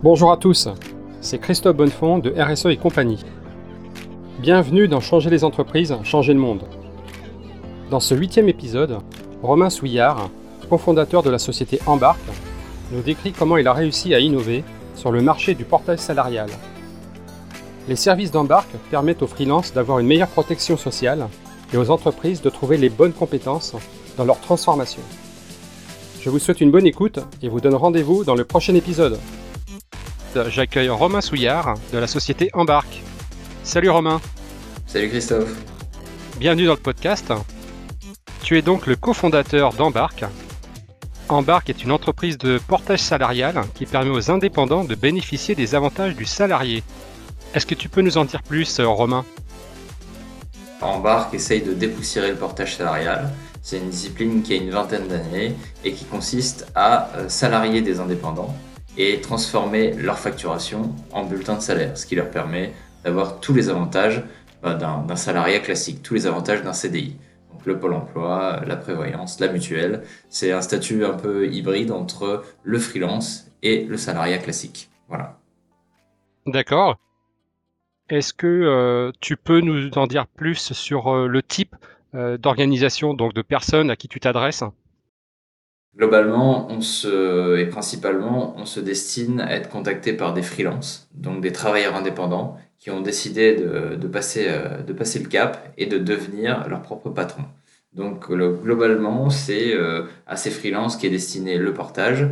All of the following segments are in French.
Bonjour à tous, c'est Christophe Bonnefond de RSE et compagnie. Bienvenue dans Changer les entreprises, changer le monde. Dans ce huitième épisode, Romain Souillard, cofondateur de la société Embarque, nous décrit comment il a réussi à innover sur le marché du portage salarial. Les services d'Embarque permettent aux freelances d'avoir une meilleure protection sociale et aux entreprises de trouver les bonnes compétences dans leur transformation. Je vous souhaite une bonne écoute et vous donne rendez-vous dans le prochain épisode. J'accueille Romain Souillard de la société Embarque. Salut Romain. Salut Christophe. Bienvenue dans le podcast. Tu es donc le cofondateur d'Embarque. Embarque est une entreprise de portage salarial qui permet aux indépendants de bénéficier des avantages du salarié. Est-ce que tu peux nous en dire plus, Romain? Embarque essaye de dépoussiérer le portage salarial. C'est une discipline qui a une vingtaine d'années et qui consiste à euh, salarier des indépendants et transformer leur facturation en bulletin de salaire, ce qui leur permet d'avoir tous les avantages bah, d'un salariat classique, tous les avantages d'un CDI. Donc le pôle emploi, la prévoyance, la mutuelle, c'est un statut un peu hybride entre le freelance et le salariat classique. Voilà. D'accord. Est-ce que euh, tu peux nous en dire plus sur euh, le type euh, d'organisation, donc de personnes à qui tu t'adresses? Globalement, on se, et principalement, on se destine à être contacté par des freelances, donc des travailleurs indépendants qui ont décidé de, de passer, euh, de passer le cap et de devenir leur propre patron. Donc globalement, c'est euh, à ces freelances qui est destiné le portage.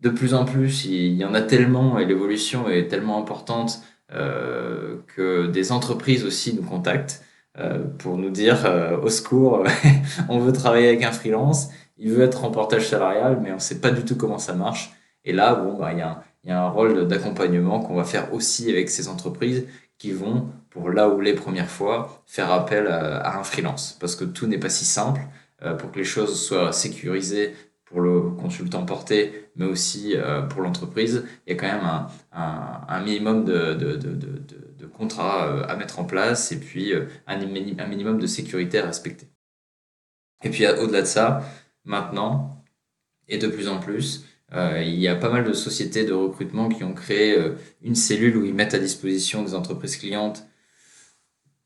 De plus en plus, il y en a tellement et l'évolution est tellement importante euh, que des entreprises aussi nous contactent euh, pour nous dire euh, au secours, on veut travailler avec un freelance il veut être en portage salarial, mais on ne sait pas du tout comment ça marche. Et là, bon, bah, il y, a, un rôle d'accompagnement qu'on va faire aussi avec ces entreprises qui vont, pour là où les premières fois, faire appel à, un freelance. Parce que tout n'est pas si simple. Euh, pour que les choses soient sécurisées pour le consultant porté, mais aussi euh, pour l'entreprise, il y a quand même un, minimum de, de contrats euh, à mettre en place et puis un, un minimum de sécurité à respecter. Et puis au-delà de ça, maintenant, et de plus en plus. Euh, il y a pas mal de sociétés de recrutement qui ont créé euh, une cellule où ils mettent à disposition des entreprises clientes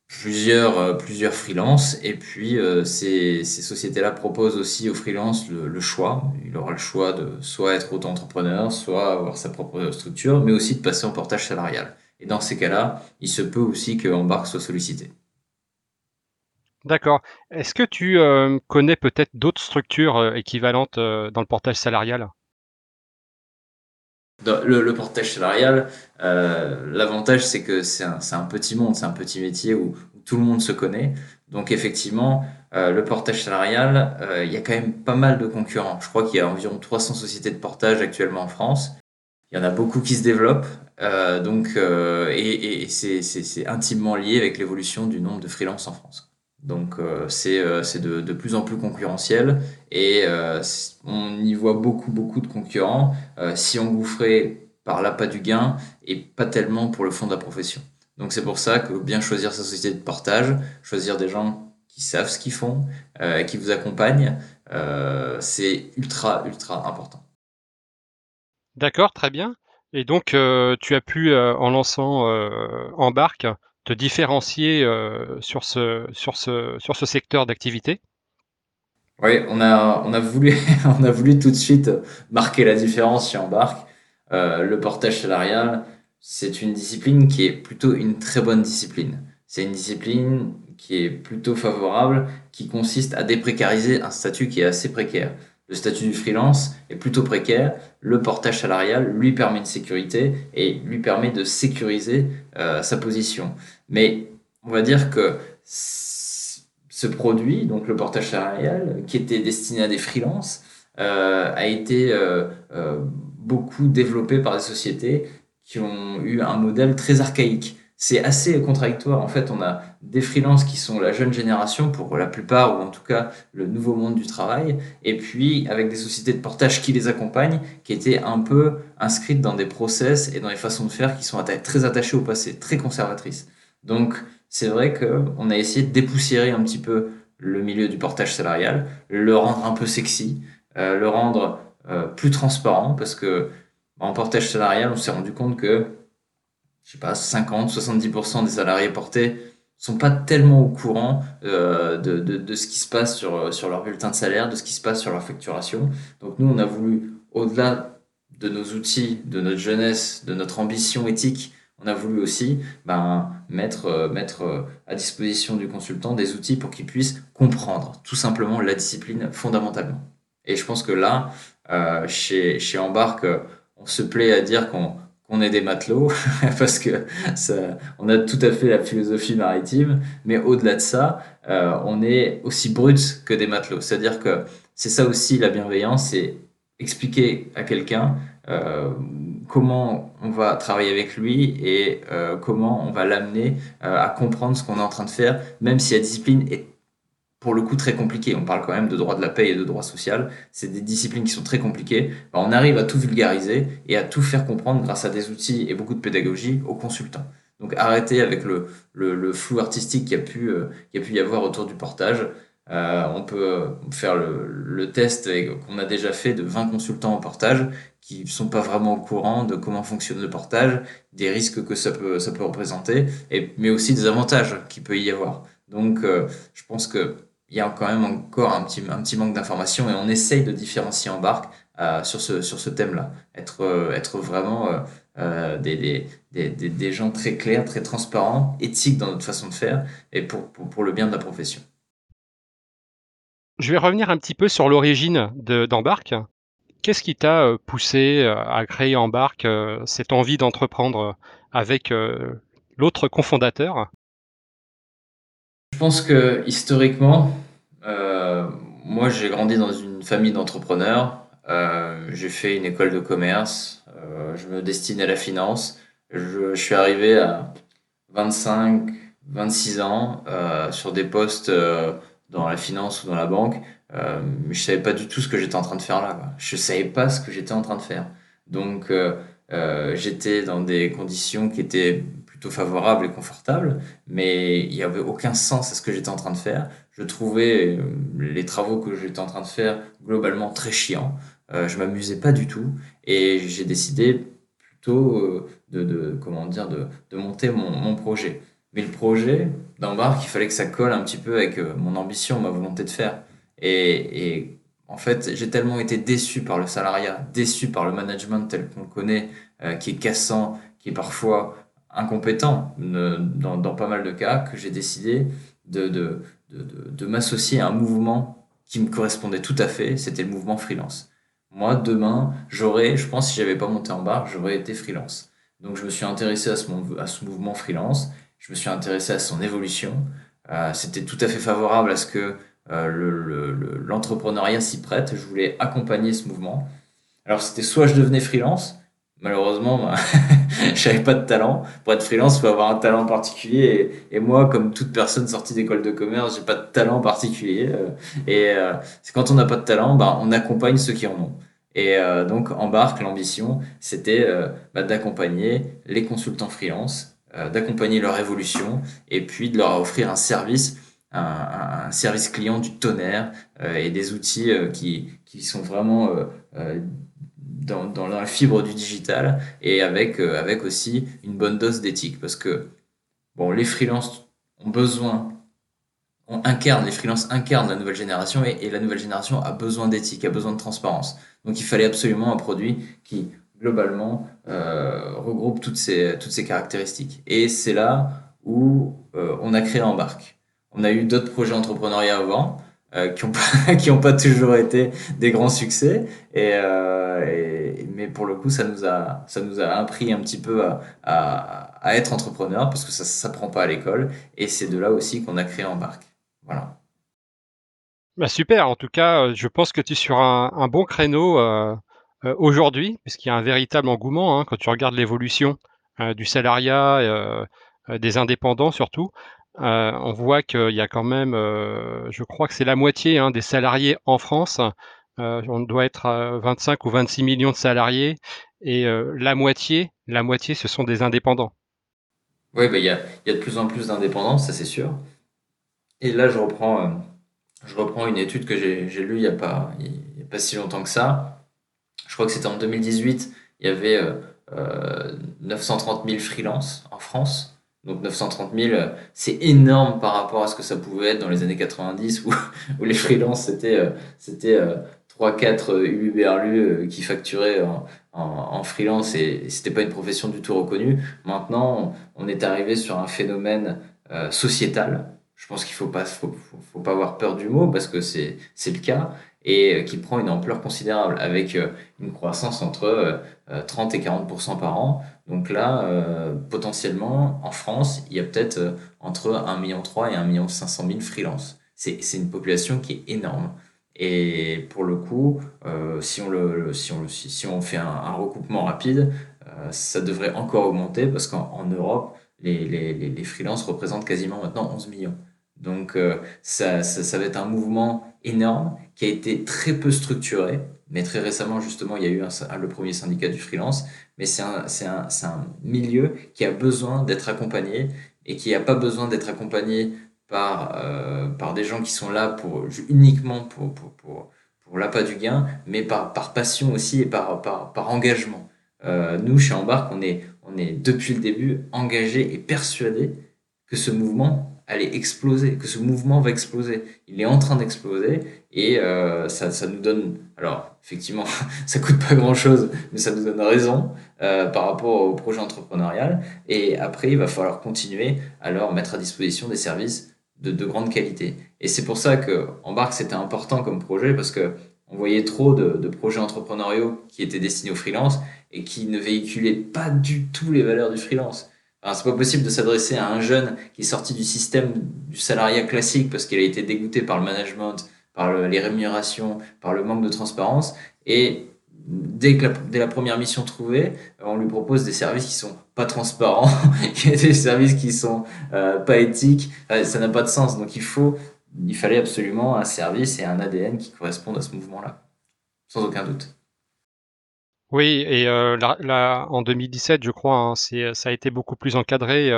plusieurs, euh, freelances. Et puis, ces, sociétés-là proposent aussi aux freelances le, choix. Il aura le choix de soit être auto-entrepreneur, soit avoir sa propre structure, mais aussi de passer en portage salarial. Et dans ces cas-là, il se peut aussi que Embark soit sollicité. D'accord. Est-ce que tu euh, connais peut-être d'autres structures euh, équivalentes euh, dans le portage salarial? Le, portage salarial, l'avantage c'est que c'est un, petit monde, c'est un petit métier où, tout le monde se connaît. Donc effectivement, le portage salarial, il y a quand même pas mal de concurrents. Je crois qu'il y a environ 300 sociétés de portage actuellement en France. Il y en a beaucoup qui se développent. donc, et, et c'est intimement lié avec l'évolution du nombre de freelances en France. Donc euh, c'est euh, de, de, plus en plus concurrentiel et euh, on y voit beaucoup beaucoup de concurrents, euh, si engouffrés par l'appât du gain et pas tellement pour le fond de la profession. Donc c'est pour ça que bien choisir sa société de portage, choisir des gens qui savent ce qu'ils font, qui vous accompagnent, c'est ultra ultra important. D'accord, très bien. Et donc tu as pu en lançant Embarque te différencier euh, sur, ce, sur, ce, sur ce secteur d'activité? Oui, on a, on, a voulu, on a voulu tout de suite marquer la différence chez Embarque. Euh, le portage salarial, c'est une discipline qui est plutôt une très bonne discipline. C'est une discipline qui est plutôt favorable, qui consiste à déprécariser un statut qui est assez précaire. Le statut du freelance est plutôt précaire. Le portage salarial lui permet une sécurité et lui permet de sécuriser euh, sa position. Mais on va dire que ce produit, donc le portage salarial, qui était destiné à des freelances, euh, a été euh, beaucoup développé par des sociétés qui ont eu un modèle très archaïque c'est assez contradictoire. En fait, on a des freelances qui sont la jeune génération pour la plupart, ou en tout cas le nouveau monde du travail, et puis avec des sociétés de portage qui les accompagnent, qui étaient un peu inscrites dans des process et dans des façons de faire qui sont très attachées au passé, très conservatrices. Donc, c'est vrai qu'on a essayé de dépoussiérer un petit peu le milieu du portage salarial, le rendre un peu sexy, euh, le rendre euh, plus transparent, parce que En portage salarial, on s'est rendu compte que, je sais pas, 50, 70% des salariés portés sont pas tellement au courant euh, de, de, ce qui se passe sur, sur leur bulletin de salaire, de ce qui se passe sur leur facturation. Donc nous, on a voulu, au-delà de nos outils, de notre jeunesse, de notre ambition éthique, on a voulu aussi ben, mettre, euh, mettre euh, à disposition du consultant des outils pour qu'il puisse comprendre tout simplement la discipline fondamentalement. Et je pense que là, euh, chez, chez Embarque, on se plaît à dire qu'on qu'on est des matelots parce que ça, on a tout à fait la philosophie maritime, mais au-delà de ça, euh, on est aussi brut que des matelots. C'est-à-dire que c'est ça aussi la bienveillance, c'est expliquer à quelqu'un euh, comment on va travailler avec lui et euh, comment on va l'amener à comprendre ce qu'on est en train de faire, même si la discipline est pour le coup très compliquée. On parle quand même de droit de la paix et de droit social. C'est des disciplines qui sont très compliquées. Ben, on arrive à tout vulgariser et à tout faire comprendre grâce à des outils et beaucoup de pédagogie aux consultants. Donc arrêtez avec le, le, flou artistique qu'il a pu, euh, a pu y avoir autour du portage. Euh, on peut faire le, test qu'on a déjà fait de 20 consultants en portage qui sont pas vraiment au courant de comment fonctionne le portage, des risques que ça peut, ça peut représenter, mais aussi des avantages qu'il peut y avoir. Donc, euh, je pense qu'il y a quand même encore un petit, un petit manque d'informations et on essaye de différencier en barque euh, sur ce, sur ce thème-là. Être, euh, être vraiment euh, des, des, des, des, gens très clairs, très transparents, éthiques dans notre façon de faire et pour, pour, pour le bien de la profession. Je vais revenir un petit peu sur l'origine d'Embarque. Qu'est-ce qui t'a poussé à créer Embarque, cette envie d'entreprendre avec l'autre cofondateur? Pense que historiquement, euh, moi j'ai grandi dans une famille d'entrepreneurs. Euh, j'ai fait une école de commerce. Euh, je me destine à la finance. Je, suis arrivé à 25, 26 ans sur des postes dans la finance ou dans la banque je savais pas du tout ce que j'étais en train de faire là. Quoi. Je savais pas ce que j'étais en train de faire. Donc j'étais dans des conditions qui étaient plutôt favorables et confortables, mais il n'y avait aucun sens à ce que j'étais en train de faire. Je trouvais euh, les travaux que j'étais en train de faire globalement très chiants. Euh, je m'amusais pas du tout et j'ai décidé plutôt euh, de, comment dire de, monter mon, projet. Mais le projet d'embarque, il fallait que ça colle un petit peu avec mon ambition, ma volonté de faire. Et, en fait, j'ai tellement été déçu par le salariat, déçu par le management tel qu'on le connaît, qui est cassant, qui est parfois incompétent dans, dans, pas mal de cas, que j'ai décidé de, de, de, de, de m'associer à un mouvement qui me correspondait tout à fait, c'était le mouvement freelance. Moi, demain, j'aurais, je pense, si j'avais pas monté en barre, j'aurais été freelance. Donc, je me suis intéressé à ce, à ce mouvement freelance, je me suis intéressé à son évolution. Euh, c'était tout à fait favorable à ce que euh, l'entrepreneuriat le, le, s'y prête. Je voulais accompagner ce mouvement. Alors c'était soit je devenais freelance, malheureusement, bah, je n'avais pas de talent. Pour être freelance, faut avoir un talent particulier. Et, moi, comme toute personne sortie d'école de commerce, j'ai pas de talent particulier. Euh, et euh, c'est quand on n'a pas de talent, bah, on accompagne ceux qui en ont. Et euh, donc, embarque, l'ambition, c'était bah, d'accompagner les consultants freelance, d'accompagner leur évolution et puis de leur offrir un service un, service client du tonnerre et des outils qui, qui sont vraiment dans, la fibre du digital et avec, avec aussi une bonne dose d'éthique. Parce que bon, les freelances ont besoin, on incarne, les freelances incarnent la nouvelle génération et, la nouvelle génération a besoin d'éthique, a besoin de transparence. Donc il fallait absolument un produit qui globalement euh, regroupe toutes ces, toutes ces caractéristiques. Et c'est là où euh, on a créé Embarque. On a eu d'autres projets entrepreneuriaux avant euh, qui n'ont pas, qui ont pas toujours été des grands succès. Euh, et, mais pour le coup, ça nous a, ça nous a appris un petit peu à, à, être entrepreneur parce que ça ne s'apprend pas à l'école. Et c'est de là aussi qu'on a créé Embarque. Voilà. Bah super, en tout cas, euh, je pense que tu es sur un, bon créneau aujourd'hui, puisqu'il y a un véritable engouement hein, quand tu regardes l'évolution du salariat, des indépendants surtout. Euh, on voit qu'il y a quand même, euh, je crois que c'est la moitié hein, des salariés en France. Euh, on doit être à 25 ou 26 millions de salariés et la moitié, la moitié, ce sont des indépendants. Oui, bah, il y, a, de plus en plus d'indépendants, ça c'est sûr. Et là, je reprends, une étude que j'ai lue il n'y a, pas, a pas si longtemps que ça. Je crois que c'était en 2018. il y avait 930 000 freelances en France. Donc 930 000, c'est énorme par rapport à ce que ça pouvait être dans les années 90 où, où les freelances c'était c'était 3 4 UBRLU qui facturaient en, en, freelance et c'était pas une profession du tout reconnue. Maintenant, on est arrivé sur un phénomène euh, sociétal. Je pense qu'il faut pas faut, faut, pas avoir peur du mot parce que c'est c'est le cas et qui prend une ampleur considérable avec euh, une croissance entre 30 euh, et 40% par an. Donc là, euh, potentiellement, en France, il y a peut-être entre 1,3 million et 1,5 million 000 freelances. C'est une population qui est énorme. Et pour le coup, si on fait un, recoupement rapide, ça devrait encore augmenter parce qu'en Europe, les, les, les, freelances représentent quasiment maintenant 11 millions. Donc ça, ça, va être un mouvement énorme qui a été très peu structuré. Mais très récemment, justement, il y a eu le premier syndicat du freelance. Mais c'est un, milieu qui a besoin d'être accompagné et qui n'a pas besoin d'être accompagné par, euh, par des gens qui sont là pour, uniquement pour, l'appât du gain, mais par, passion aussi et par, engagement. Euh, nous, chez est, on est depuis le début engagés et persuadés que ce mouvement allait exploser, que ce mouvement va exploser. Il est en train d'exploser et euh, ça, ça, nous donne, alors effectivement, ça coûte pas grand-chose, mais ça nous donne raison euh, par rapport au projet entrepreneurial. Et après, il va falloir continuer à leur mettre à disposition des services de, de grande qualité. Et c'est pour ça que Embarque, c'était important comme projet parce que on voyait trop de, de, projets entrepreneuriaux qui étaient destinés aux freelance et qui ne véhiculaient pas du tout les valeurs du freelance. Alors, c'est pas possible de s'adresser à un jeune qui est sorti du système du salariat classique parce qu'il a été dégoûté par le management, par les rémunérations, par le manque de transparence. Et dès, que la, dès la première mission trouvée, on lui propose des services qui sont pas transparents, des services qui sont euh, pas éthiques. Ça n'a pas de sens. Donc, il faut, il fallait absolument un service et un ADN qui correspondent à ce mouvement-là. Sans aucun doute. Oui, et là, en 2017, je crois, hein, c'est, ça a été beaucoup plus encadré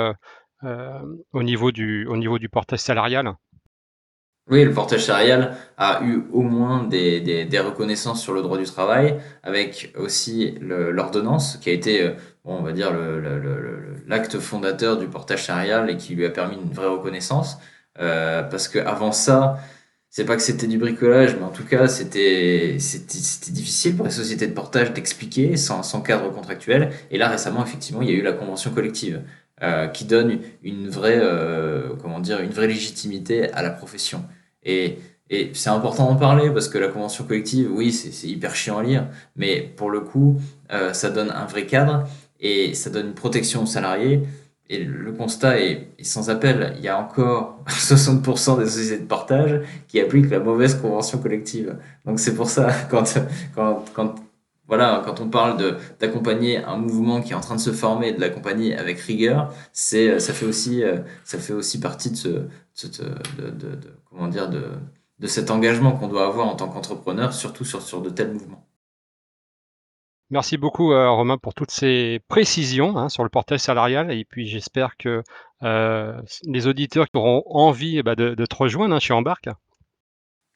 au niveau du, portage salarial. Oui, le portage salarial a eu au moins des, reconnaissances sur le droit du travail, avec aussi l'ordonnance qui a été, bon, on va dire, l'acte fondateur du portage salarial et qui lui a permis une vraie reconnaissance. parce que avant ça, c'est pas que c'était du bricolage, mais en tout cas, c'était difficile pour les sociétés de portage d'expliquer sans, sans cadre contractuel. Et là, récemment, effectivement, il y a eu la convention collective euh, qui donne une vraie, euh, comment dire, une vraie légitimité à la profession. Et, et c'est important d'en parler parce que la convention collective, oui, c'est hyper chiant à lire, mais pour le coup, euh, ça donne un vrai cadre et ça donne une protection aux salariés et le constat est, sans appel. Il y a encore 60% des sociétés de partage qui appliquent la mauvaise convention collective. Donc c'est pour ça, quand, quand, quand, voilà, quand on parle d'accompagner un mouvement qui est en train de se former, de l'accompagner avec rigueur, c'est, ça fait aussi, ça fait aussi partie de ce, de, de, de, comment dire, de, de cet engagement qu'on doit avoir en tant qu'entrepreneur, surtout sur, sur de tels mouvements. Merci beaucoup euh, Romain pour toutes ces précisions hein, sur le portail salarial et puis j'espère que euh, les auditeurs qui auront envie eh ben, de, te rejoindre hein, chez Embarque.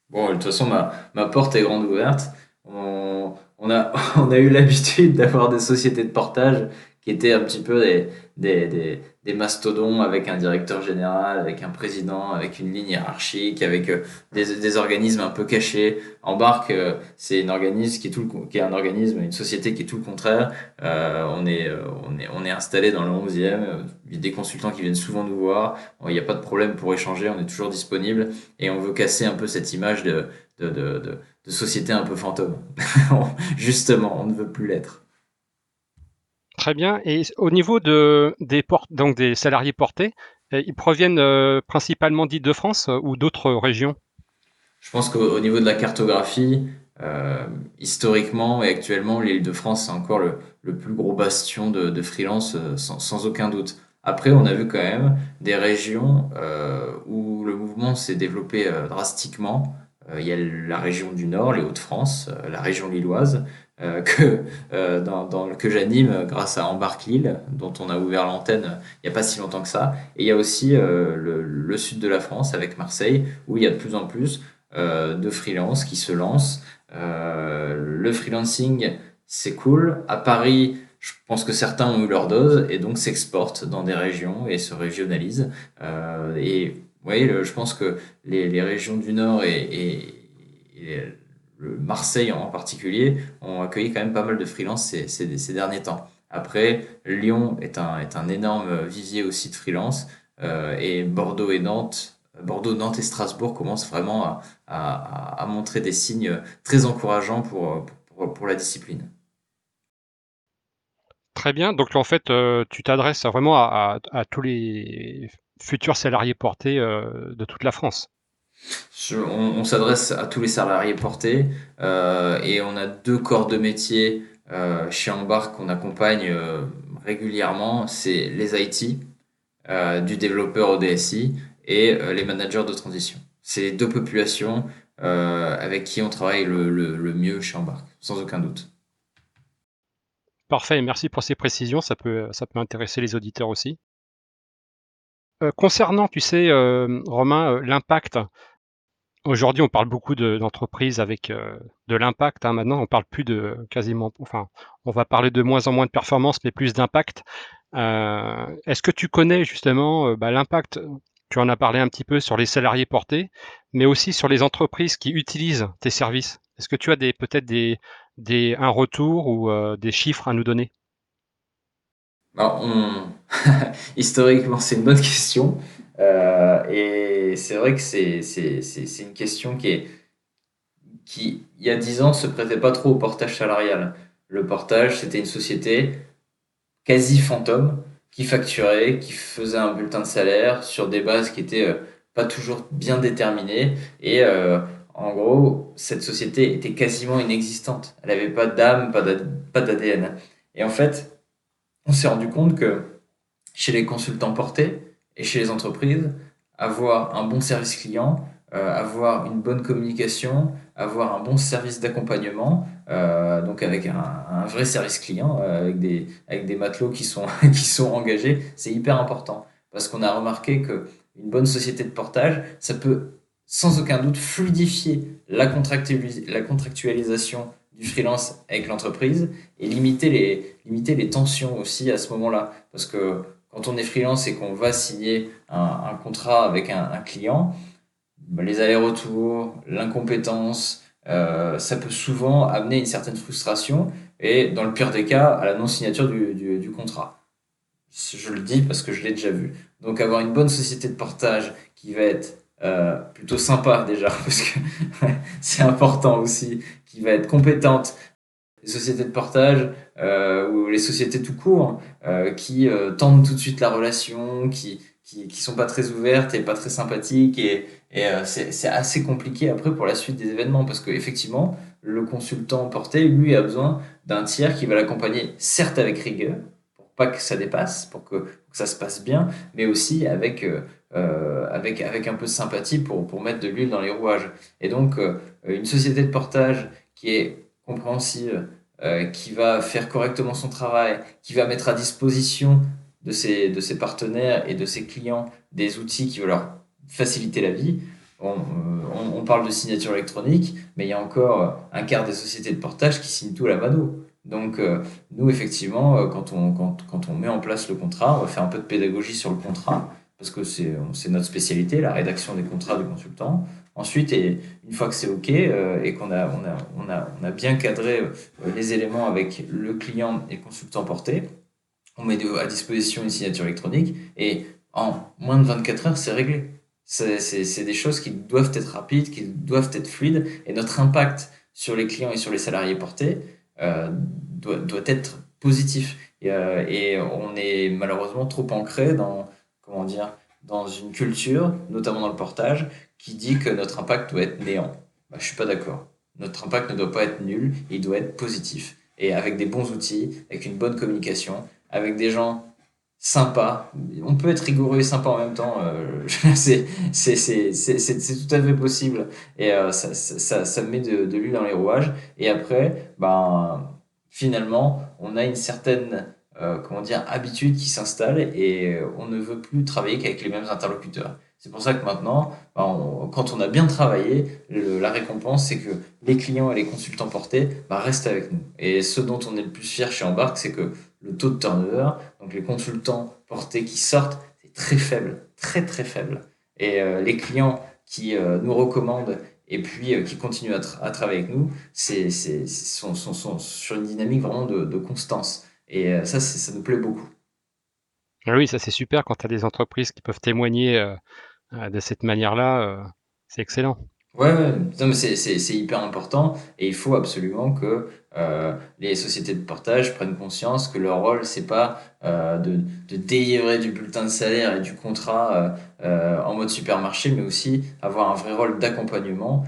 Bon, de toute façon, ma, porte est grande ouverte. On a eu l'habitude d'avoir des sociétés de portage qui étaient un petit peu des, des, des, des, mastodons avec un directeur général, avec un président, avec une ligne hiérarchique, avec euh, des, des organismes un peu cachés. Embarque, euh, c'est un organisme qui est tout le, qui est un organisme, une société qui est tout le contraire. Euh, on est on est on est installé dans le 11e. Il y a des consultants qui viennent souvent nous voir. Il n'y a pas de problème pour échanger. On est toujours disponible et on veut casser un peu cette image de, de, de, de société un peu fantôme. Justement, on ne veut plus l'être. Très bien. Et au niveau de, des, salariés portés, euh, ils proviennent euh, principalement d'Île-de-France euh, ou d'autres régions? Je pense qu'au niveau de la cartographie, historiquement et actuellement, l'Île-de-France, c'est encore le, plus gros bastion de, freelance, sans, sans, aucun doute. Après, on a vu quand même des régions où le mouvement s'est développé drastiquement. il y a la région du Nord, les Hauts-de-France, la région lilloise, euh, que, euh, dans, dans, que j'anime grâce à Embarque Lille, dont on a ouvert l'antenne il n'y a pas si longtemps que ça. Et il y a aussi euh, le, le, sud de la France avec Marseille, où il y a de plus en plus de freelance qui se lancent. le freelancing, c'est cool. À Paris, je pense que certains ont eu leur dose et donc s'exportent dans des régions et se régionalisent. Euh, et oui, je pense que les, régions du Nord et, le Marseille en particulier ont accueilli quand même pas mal de freelance ces, derniers temps. Après, Lyon est un, énorme vivier aussi de freelance euh, et Bordeaux et Nantes Bordeaux, Nantes et Strasbourg commencent vraiment à, montrer des signes très encourageants pour, pour la discipline. Très bien. Donc en fait, euh, tu t'adresses vraiment à, tous les futurs salariés portés euh, de toute la France. On, s'adresse à tous les salariés portés euh, et on a deux corps de métier chez Embark qu'on accompagne régulièrement. C'est les IT, du développeur au DSI et les managers de transition. C'est les deux populations avec qui on travaille le, le mieux chez Embark, sans aucun doute. Parfait, merci pour ces précisions, ça peut, ça peut intéresser les auditeurs aussi. Euh, concernant, tu sais, euh, Romain, euh, l'impact, aujourd'hui on parle beaucoup d'entreprises avec de l'impact, hein. maintenant on parle plus de quasiment, enfin on va parler de moins en moins de performance mais plus d'impact. Est-ce que tu connais justement bah, l'impact, tu en as parlé un petit peu sur les salariés portés, mais aussi sur les entreprises qui utilisent tes services? Est-ce que tu as peut-être un retour ou euh, des chiffres à nous donner? Historiquement, c'est une bonne question. Euh, et c'est vrai que c'est une question qui, est, qui, il y a dix ans, ne se prêtait pas trop au portage salarial. Le portage, c'était une société quasi fantôme qui facturait, qui faisait un bulletin de salaire sur des bases qui étaient euh, pas toujours bien déterminées. Et en gros, cette société était quasiment inexistante. Elle n'avait pas d'âme, pas d'ADN. Et en fait, on s'est rendu compte que chez les consultants portés et chez les entreprises, avoir un bon service client, euh, avoir une bonne communication, avoir un bon service d'accompagnement, euh, donc avec un, vrai service client, euh, avec, des, avec des matelots qui sont, qui sont engagés, c'est hyper important. Parce qu'on a remarqué que une bonne société de portage, ça peut sans aucun doute fluidifier la, contractualisation du freelance avec l'entreprise et limiter les, limiter les tensions aussi à ce moment-là. Parce que quand on est freelance et qu'on va signer un, contrat avec un, client, bah, les allers-retours, l'incompétence, euh, ça peut souvent amener une certaine frustration et dans le pire des cas, à la non-signature du, contrat. Je le dis parce que je l'ai déjà vu. Donc avoir une bonne société de portage qui va être euh, plutôt sympa déjà, parce que c'est important aussi, qui va être compétente. Les sociétés de portage euh, ou les sociétés tout court euh, qui tendent tout de suite la relation, qui, qui, qui, sont pas très ouvertes et pas très sympathiques et, et c'est assez compliqué après pour la suite des événements parce que effectivement le consultant porté lui a besoin d'un tiers qui va l'accompagner certes avec rigueur pour pas que ça dépasse pour que, que ça se passe bien mais aussi avec euh, avec, avec un peu de sympathie pour, pour mettre de l'huile dans les rouages. Et donc, euh, une société de portage qui est compréhensive, euh, qui va faire correctement son travail, qui va mettre à disposition de ses, de ses partenaires et de ses clients des outils qui vont leur faciliter la vie. On, on, parle de signature électronique, mais il y a encore un quart des sociétés de portage qui signent tout à la mano. Donc, nous, effectivement, quand on, quand, quand on met en place le contrat, on va faire un peu de pédagogie sur le contrat parce que c'est notre spécialité, la rédaction des contrats de consultants. Ensuite, et une fois que c'est OK euh, et qu'on a, on a, on a, on a bien cadré euh, les éléments avec le client et le consultant porté, on met à disposition une signature électronique et en moins de 24 heures, c'est réglé. C'est des choses qui doivent être rapides, qui doivent être fluides et notre impact sur les clients et sur les salariés portés euh, doit, doit, être positif. Et, et on est malheureusement trop ancré dans comment dire, dans une culture, notamment dans le portage, qui dit que notre impact doit être néant. Bah, je suis pas d'accord. Notre impact ne doit pas être nul, il doit être positif. Et avec des bons outils, avec une bonne communication, avec des gens sympas. On peut être rigoureux et sympa en même temps. Euh, c'est tout à fait possible. Et euh, ça, ça, ça, met de, de l'huile dans les rouages. Et après, ben, finalement, on a une certaine euh, comment dire, habitude qui s'installe et on ne veut plus travailler qu'avec les mêmes interlocuteurs. C'est pour ça que maintenant, ben, quand on a bien travaillé, la récompense, c'est que les clients et les consultants portés ben, restent avec nous. Et ce dont on est le plus fier chez Embark, c'est que le taux de turnover, donc les consultants portés qui sortent, c'est très faible, très très faible. Et euh, les clients qui euh, nous recommandent et puis euh, qui continuent à, travailler avec nous, c'est sont, sont, sur une dynamique vraiment de, de constance. Et ça, ça nous plaît beaucoup. Ah oui, ça c'est super quand tu as des entreprises qui peuvent témoigner euh, de cette manière-là, euh, c'est excellent. Ouais, ouais. c'est hyper important et il faut absolument que euh, les sociétés de portage prennent conscience que leur rôle, c'est pas de, de, délivrer du bulletin de salaire et du contrat en mode supermarché, mais aussi avoir un vrai rôle d'accompagnement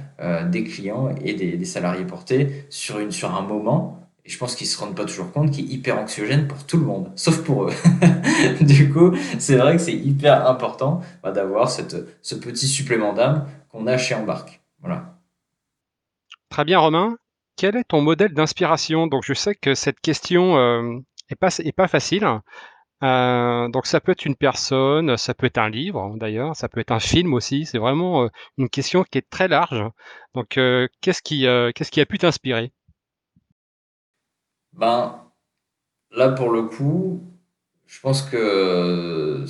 des clients et des, des, salariés portés sur, une, sur un moment et je pense qu'ils se rendent pas toujours compte qu'il est hyper anxiogène pour tout le monde, sauf pour eux. du coup, c'est vrai que c'est hyper important bah, d'avoir ce petit supplément d'âme qu'on a chez Embark. Voilà. Très bien, Romain. Quel est ton modèle d'inspiration? Donc, je sais que cette question euh, est, pas, est pas facile. Euh, donc, ça peut être une personne, ça peut être un livre d'ailleurs, ça peut être un film aussi. C'est vraiment euh, une question qui est très large. Donc, euh, qu'est-ce qui, qu'est-ce qui a pu t'inspirer? Ben, là, pour le coup, je pense que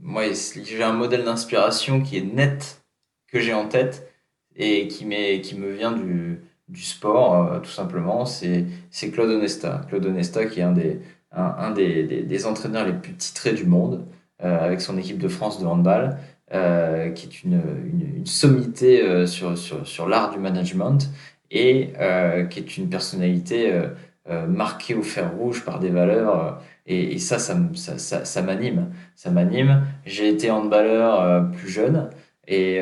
moi, j'ai un modèle d'inspiration qui est net, que j'ai en tête, et qui, qui me vient du, du sport, euh, tout simplement, c'est Claude Onesta. Claude Onesta, qui est un des, un, des, des, entraîneurs les plus titrés du monde, euh, avec son équipe de France de handball, euh, qui est une, une, une sommité sur, sur, sur l'art du management, et qui est une personnalité euh, marqué au fer rouge par des valeurs. Euh, et, ça, ça, ça, ça, m'anime. Ça m'anime. J'ai été handballeur euh, plus jeune et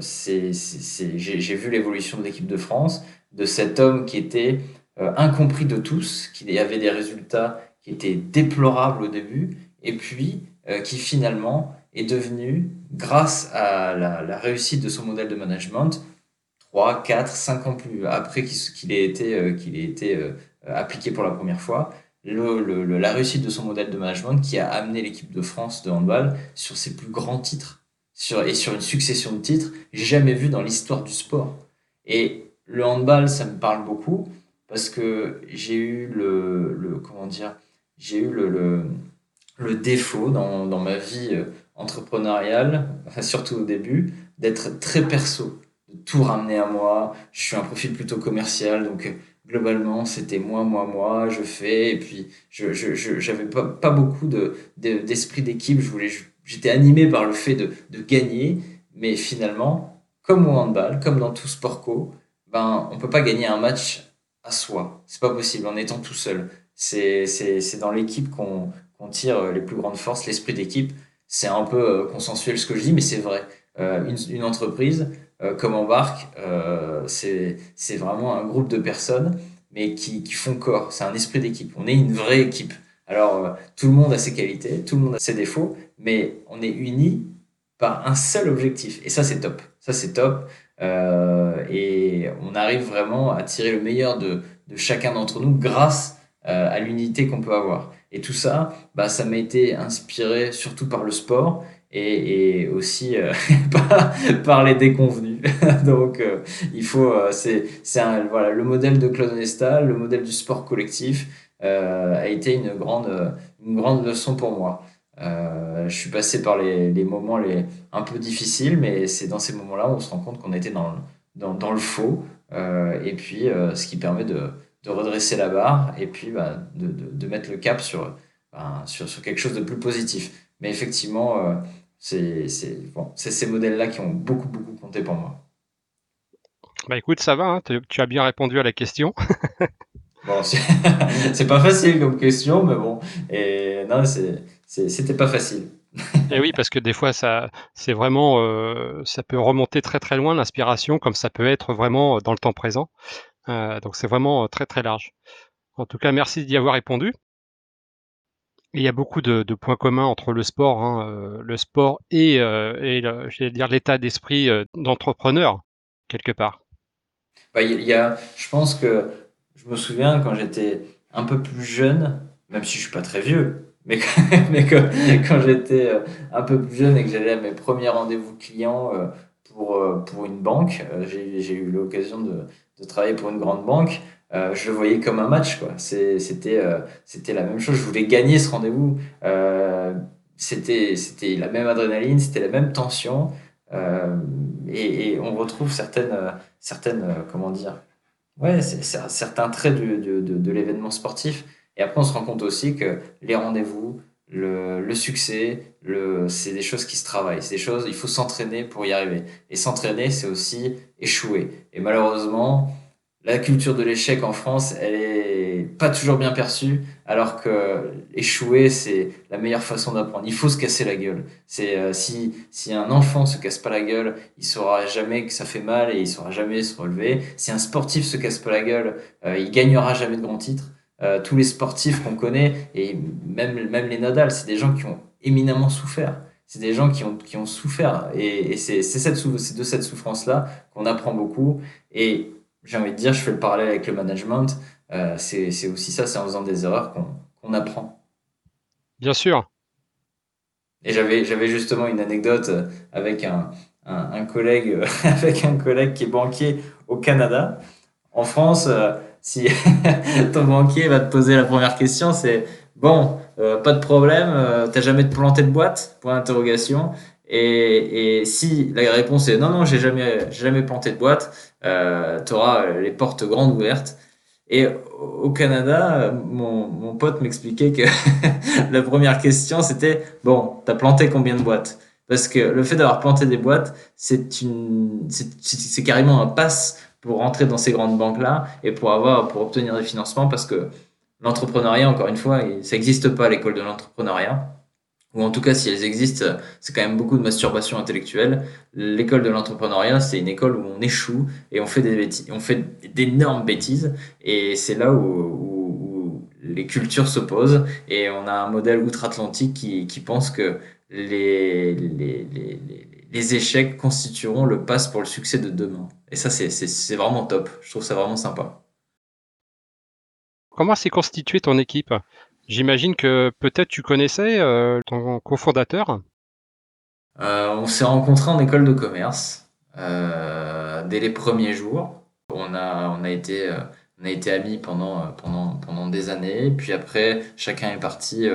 j'ai, vu l'évolution de l'équipe de France, de cet homme qui était incompris de tous, qui avait des résultats qui étaient déplorables au début, et puis qui finalement est devenu, grâce à la, la, réussite de son modèle de management, 3, 4, 5 ans plus après qu'il ait été, euh, qu'il ait été euh, appliqué pour la première fois, le, la réussite de son modèle de management qui a amené l'équipe de France de handball sur ses plus grands titres sur, et sur une succession de titres jamais vu dans l'histoire du sport. Et le handball, ça me parle beaucoup parce que j'ai eu le, le, comment dire, j'ai eu le, le, le défaut dans, dans, ma vie euh, entrepreneuriale, surtout au début, d'être très perso de tout ramener à moi. Je suis un profil plutôt commercial, donc globalement, c'était moi, moi, moi, je fais. Et puis, je j'avais pas, pas beaucoup de, d'esprit d'équipe. Je voulais, j'étais animé par le fait de, de gagner, mais finalement, comme au handball, comme dans tout sport co, ben, on peut pas gagner un match à soi. C'est pas possible en étant tout seul. C'est, dans l'équipe qu'on, qu'on tire les plus grandes forces, l'esprit d'équipe. C'est un peu euh, consensuel ce que je dis, mais c'est vrai. Euh, une, entreprise, euh, comme Embarque, euh, c'est vraiment un groupe de personnes, mais qui, qui font corps. C'est un esprit d'équipe. On est une vraie équipe. Alors, euh, tout le monde a ses qualités, tout le monde a ses défauts, mais on est unis par un seul objectif. Et ça, c'est top. Ça, c'est top. Euh, et on arrive vraiment à tirer le meilleur de, de chacun d'entre nous grâce euh, à l'unité qu'on peut avoir. Et tout ça, bah, ça m'a été inspiré surtout par le sport et, et aussi euh, par, les déconvenus. Donc, euh, il faut, euh, c'est, c'est voilà, le modèle de Claude Onesta, le modèle du sport collectif a été une grande, une grande leçon pour moi. je suis passé par les, les, moments les, un peu difficiles, mais c'est dans ces moments-là où on se rend compte qu'on était dans, dans, dans, le faux, et puis ce qui permet de, de redresser la barre et puis bah, de, de, mettre le cap sur, ben, sur, sur, quelque chose de plus positif. Mais effectivement, c'est bon, ces modèles-là qui ont beaucoup, beaucoup compté pour moi. Bah écoute, ça va, hein, tu as bien répondu à la question. bon, c'est pas facile comme question, mais bon, et non, c'était pas facile. et oui, parce que des fois, ça, c'est vraiment, euh, ça peut remonter très très loin l'inspiration, comme ça peut être vraiment dans le temps présent. Euh, donc c'est vraiment très très large. En tout cas, merci d'y avoir répondu il y a beaucoup de, points communs entre le sport, hein, euh, le sport et, euh, dire l'état d'esprit euh, d'entrepreneur quelque part. Bah, il y a, je pense que je me souviens quand j'étais un peu plus jeune, même si je suis pas très vieux, Mais, mais quand, j'étais un peu plus jeune et que j'allais à mes premiers rendez-vous clients pour, pour une banque, j'ai eu l'occasion de, de, travailler pour une grande banque. Je le voyais comme un match. C'était c'était la même chose. Je voulais gagner ce rendez-vous. c'était la même adrénaline, c'était la même tension. Et, et, on retrouve certaines, certaines comment dire, Ouais, certains traits de, de, de, l'événement sportif. Et après, on se rend compte aussi que les rendez-vous, le, le succès, le, c'est des choses qui se travaillent. C'est des choses, il faut s'entraîner pour y arriver. Et s'entraîner, c'est aussi échouer. Et malheureusement, la culture de l'échec en France, elle est pas toujours bien perçue, alors que échouer, c'est la meilleure façon d'apprendre. Il faut se casser la gueule. C'est euh, si si un enfant se casse pas la gueule, il saura jamais que ça fait mal et il saura jamais se relever. Si un sportif se casse pas la gueule, euh, il gagnera jamais de grands titres. Euh, tous les sportifs qu'on connaît et même même les Nadal, c'est des gens qui ont éminemment souffert. C'est des gens qui ont, qui ont souffert et, et c'est de cette souffrance-là qu'on apprend beaucoup. Et j'ai envie de dire, je fais le parallèle avec le management. Euh, c'est aussi ça, c'est en faisant des erreurs qu'on apprend. Bien sûr. Et j'avais justement une anecdote euh, avec un, un, collègue, euh, avec un collègue qui est banquier au Canada. En France, si ton banquier va te poser la première question, c'est bon, pas de problème, t'as jamais planté de boîte? Point d'interrogation. Et, si la réponse est non, non, j'ai jamais, jamais planté de boîte, euh, tu auras les portes grandes ouvertes. Et au Canada, mon, mon pote m'expliquait que la première question, c'était bon, t'as planté combien de boîtes? Parce que le fait d'avoir planté des boîtes, c'est c'est carrément un pass pour rentrer dans ces grandes banques-là et pour avoir, pour obtenir des financements, parce que l'entrepreneuriat, encore une fois, ça n'existe pas à l'école de l'entrepreneuriat ou en tout cas si elles existent, c'est quand même beaucoup de masturbation intellectuelle. L'école de l'entrepreneuriat, c'est une école où on échoue et on fait des bêtises, on fait d'énormes bêtises, et c'est là où, où, les cultures s'opposent, et on a un modèle outre-Atlantique qui, qui pense que les, les, les, les, échecs constitueront le pass pour le succès de demain. Et ça, c'est vraiment top. Je trouve ça vraiment sympa. Comment s'est constituée ton équipe? J'imagine que peut-être tu connaissais euh, ton cofondateur. Euh, on s'est rencontrés en école de commerce euh, dès les premiers jours. On a, on a été, on a été amis pendant, pendant, pendant des années. Puis après, chacun est parti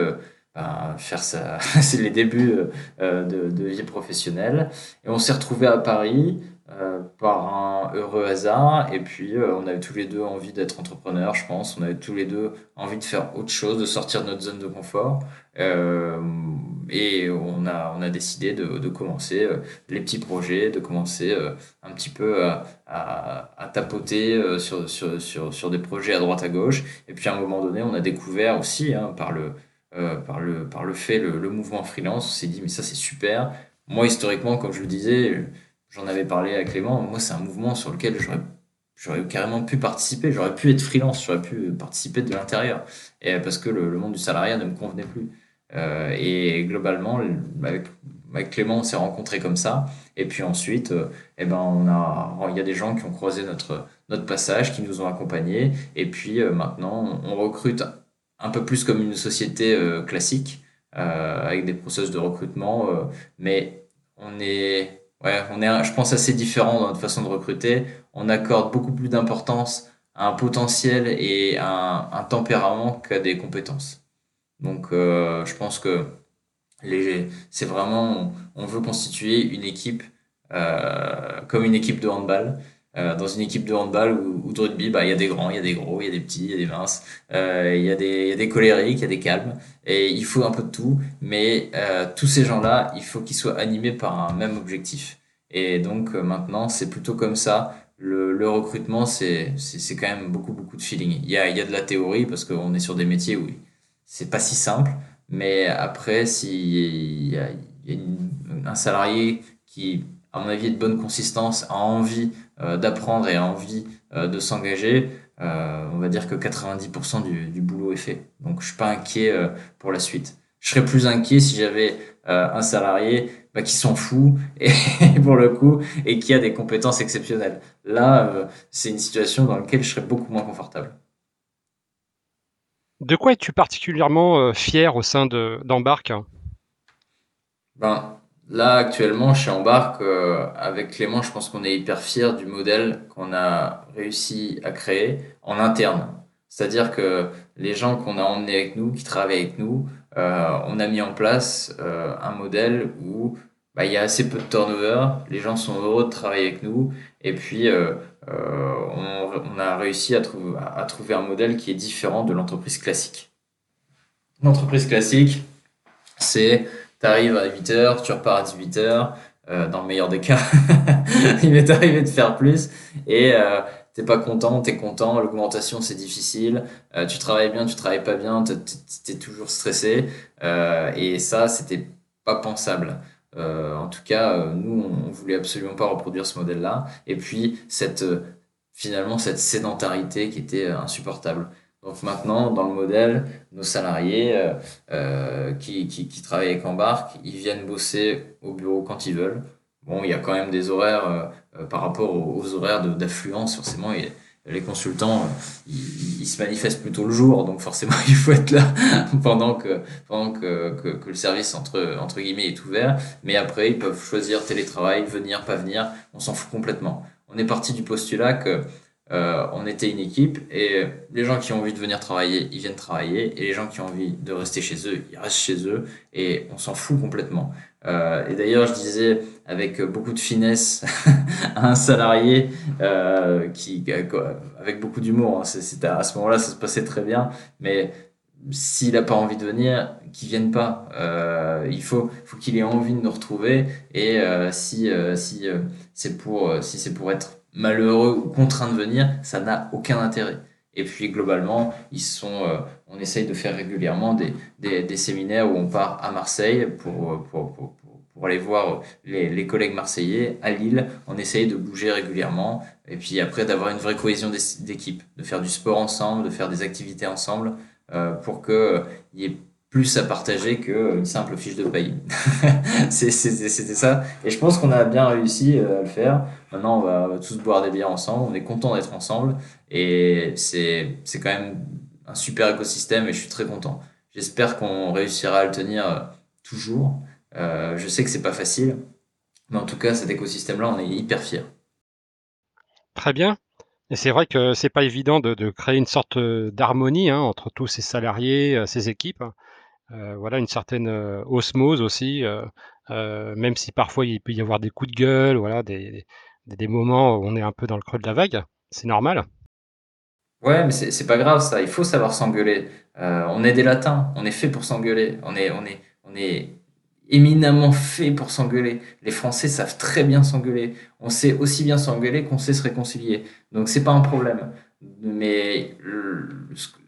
ben, faire ça. C'est les débuts de, de, vie professionnelle. Et on s'est retrouvés à Paris. Euh, par un heureux hasard. Et puis, euh, on avait tous les deux envie d'être entrepreneurs, je pense. On avait tous les deux envie de faire autre chose, de sortir de notre zone de confort. Euh, et on a, on a décidé de, de commencer les petits projets, de commencer un petit peu à, à, tapoter sur, sur, sur, sur, des projets à droite à gauche. Et puis, à un moment donné, on a découvert aussi, hein, par, le, par, le, par le fait, le, le mouvement freelance, on s'est dit, mais ça, c'est super. Moi, historiquement, comme je le disais, j'en avais parlé à Clément, moi c'est un mouvement sur lequel j'aurais j'aurais carrément pu participer, j'aurais pu être freelance, j'aurais pu participer de l'intérieur, et parce que le, monde du salariat ne me convenait plus. Euh, et globalement, avec, Clément, on s'est rencontrés comme ça. Et puis ensuite, euh, eh ben, on a, il y a des gens qui ont croisé notre, notre passage, qui nous ont accompagnés. Et puis euh, maintenant, on, recrute un peu plus comme une société classique, avec des process de recrutement, mais on est ouais, on est, je pense, assez différent dans notre façon de recruter. On accorde beaucoup plus d'importance à un potentiel et à un, tempérament qu'à des compétences. Donc, euh, je pense que c'est vraiment, on, veut constituer une équipe euh, comme une équipe de handball. Euh, dans une équipe de handball ou, de rugby, bah, il y a des grands, il y a des gros, il y a des petits, il y a des minces, il, y a des, il y a des colériques, il y a des calmes. Et il faut un peu de tout. Mais tous ces gens-là, il faut qu'ils soient animés par un même objectif. Et donc euh, maintenant, c'est plutôt comme ça. Le, recrutement, c'est quand même beaucoup, beaucoup de feeling. Il y a, y a de la théorie parce qu'on est sur des métiers où c'est pas si simple. Mais après, s'il y a, y a un salarié qui, à mon avis, est de bonne consistance, a envie euh, d'apprendre et a envie euh, de s'engager, on va dire que 90% du, du, boulot est fait. Donc, je suis pas inquiet pour la suite. Je serais plus inquiet si j'avais un salarié bah, qui s'en fout et pour le coup et qui a des compétences exceptionnelles. Là, euh, c'est une situation dans laquelle je serais beaucoup moins confortable. De quoi es-tu particulièrement euh, fier au sein de d'Embarque? Ben, là, actuellement, chez Embarque, euh, avec Clément, je pense qu'on est hyper fiers du modèle qu'on a réussi à créer en interne. C'est-à-dire que les gens qu'on a emmenés avec nous, qui travaillent avec nous, euh, on a mis en place euh, un modèle où bah, il y a assez peu de turnover, les gens sont heureux de travailler avec nous, et puis on, a réussi à, à trouver un modèle qui est différent de l'entreprise classique. L'entreprise classique, c'est tu arrives à 8h, tu repars à 18h, euh, dans le meilleur des cas. Il m'est arrivé de faire plus et euh, t'es pas content, t'es content, l'augmentation c'est difficile, euh, tu travailles bien, tu travailles pas bien, t'es toujours stressé et ça c'était pas pensable. En tout cas, nous on voulait absolument pas reproduire ce modèle-là et puis cette finalement cette sédentarité qui était insupportable. Donc maintenant, dans le modèle, nos salariés euh, euh, qui, qui, qui travaillent avec Embarque, ils viennent bosser au bureau quand ils veulent. Bon, il y a quand même des horaires euh, euh, par rapport aux, aux horaires d'affluence, forcément. Les consultants, euh, ils, se manifestent plutôt le jour, donc forcément, il faut être là pendant que, pendant que, que le service entre, entre guillemets est ouvert. Mais après, ils peuvent choisir télétravail, venir, pas venir. On s'en fout complètement. On est parti du postulat que euh, on était une équipe et les gens qui ont envie de venir travailler, ils viennent travailler et les gens qui ont envie de rester chez eux, ils restent chez eux et on s'en fout complètement. Euh, et d'ailleurs, je disais avec beaucoup de finesse à un salarié euh, qui, avec beaucoup d'humour, hein, c'était à ce moment-là, ça se passait très bien, mais s'il n'a pas envie de venir, qu'il vienne pas. Il faut, qu'il ait envie de nous retrouver et si, si c'est pour, si c'est pour être malheureux ou contraint de venir, ça n'a aucun intérêt. Et puis globalement, ils sont, euh, on essaye de faire régulièrement des, des, séminaires où on part à Marseille pour, pour, pour, pour aller voir les, les, collègues marseillais, à Lille, on essaye de bouger régulièrement et puis après d'avoir une vraie cohésion d'équipe, de faire du sport ensemble, de faire des activités ensemble euh, pour qu'il euh, y ait plus à partager qu'une simple fiche de paye. C'était ça. Et je pense qu'on a bien réussi euh, à le faire. Maintenant, on va, tous boire des bières ensemble. On est content d'être ensemble. Et c'est quand même un super écosystème et je suis très content. J'espère qu'on réussira à le tenir euh, toujours. Euh, je sais que c'est pas facile. Mais en tout cas, cet écosystème-là, on est hyper fiers. Très bien. Et c'est vrai que c'est pas évident de, de créer une sorte d'harmonie hein, entre tous ces salariés, ces équipes. Euh, voilà, une certaine osmose aussi, même si parfois il peut y avoir des coups de gueule, voilà, des, des, des moments où on est un peu dans le creux de la vague, c'est normal. Ouais, mais c'est pas grave ça, il faut savoir s'engueuler. Euh, on est des latins, on est fait pour s'engueuler, on est, on est, on est éminemment fait pour s'engueuler. Les Français savent très bien s'engueuler. On sait aussi bien s'engueuler qu'on sait se réconcilier. Donc c'est pas un problème. Mais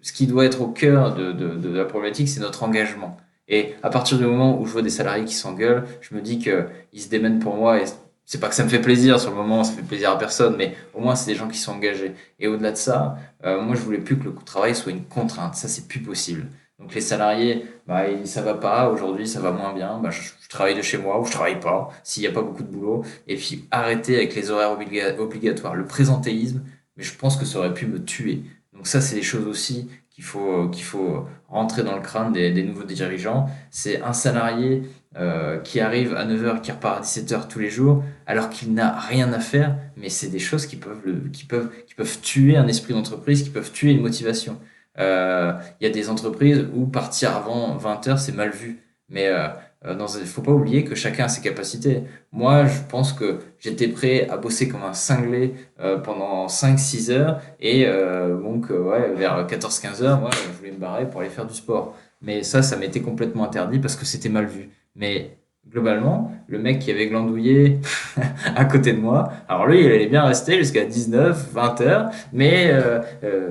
ce qui doit être au cœur de, de, la problématique, c'est notre engagement. Et à partir du moment où je vois des salariés qui s'engueulent, je me dis qu'ils se démènent pour moi. Et c'est pas que ça me fait plaisir sur le moment, ça fait plaisir à personne, mais au moins c'est des gens qui sont engagés. Et au-delà de ça, euh, moi je voulais plus que le travail soit une contrainte. Ça c'est plus possible. Donc les salariés, bah, ça va pas, aujourd'hui ça va moins bien, bah, je, travaille de chez moi ou je travaille pas, s'il n'y a pas beaucoup de boulot. Et puis arrêter avec les horaires obliga obligatoires, le présentéisme, mais je pense que ça aurait pu me tuer. Donc ça, c'est des choses aussi qu'il faut, qu'il faut rentrer dans le crâne des, nouveaux dirigeants. C'est un salarié euh, qui arrive à 9h, qui repart à 17h tous les jours, alors qu'il n'a rien à faire, mais c'est des choses qui peuvent, le, qui, peuvent, qui peuvent tuer un esprit d'entreprise, qui peuvent tuer une motivation. Il euh, y a des entreprises où partir avant 20h, c'est mal vu. Mais euh, il ne faut pas oublier que chacun a ses capacités. Moi, je pense que j'étais prêt à bosser comme un cinglé euh, pendant 5-6 heures et euh, donc euh, ouais, vers 14-15 heures, moi, je voulais me barrer pour aller faire du sport. Mais ça, ça m'était complètement interdit parce que c'était mal vu. Mais globalement, le mec qui avait glandouillé à côté de moi, alors lui, il allait bien rester jusqu'à 19, 20 heures, mais euh, euh,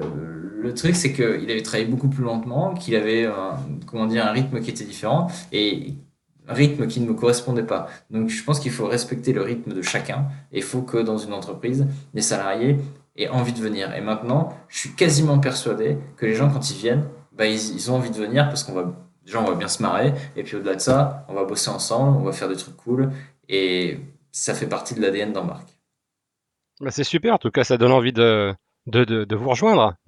le truc, c'est qu'il avait travaillé beaucoup plus lentement, qu'il avait un, comment dire, un rythme qui était différent et rythme qui ne me correspondait pas. Donc, je pense qu'il faut respecter le rythme de chacun. Et il faut que dans une entreprise, les salariés aient envie de venir. Et maintenant, je suis quasiment persuadé que les gens, quand ils viennent, bah, ils, ont envie de venir parce qu'on va déjà on va bien se marrer. Et puis au-delà de ça on va bosser ensemble on va faire des trucs cool. Et ça fait partie de l'ADN d'Embarque. Bah c'est super. En tout cas ça donne envie de, de, de, vous rejoindre.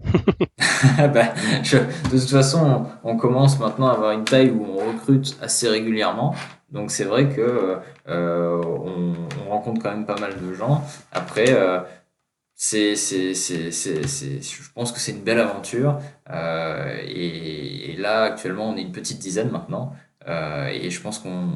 Bah, de toute façon, on, commence maintenant à avoir une taille où on recrute assez régulièrement. Donc c'est vrai que euh, on, rencontre quand même pas mal de gens. Après, euh, je pense que c'est une belle aventure. Euh, et, là, actuellement, on est une petite dizaine maintenant. et je pense qu'on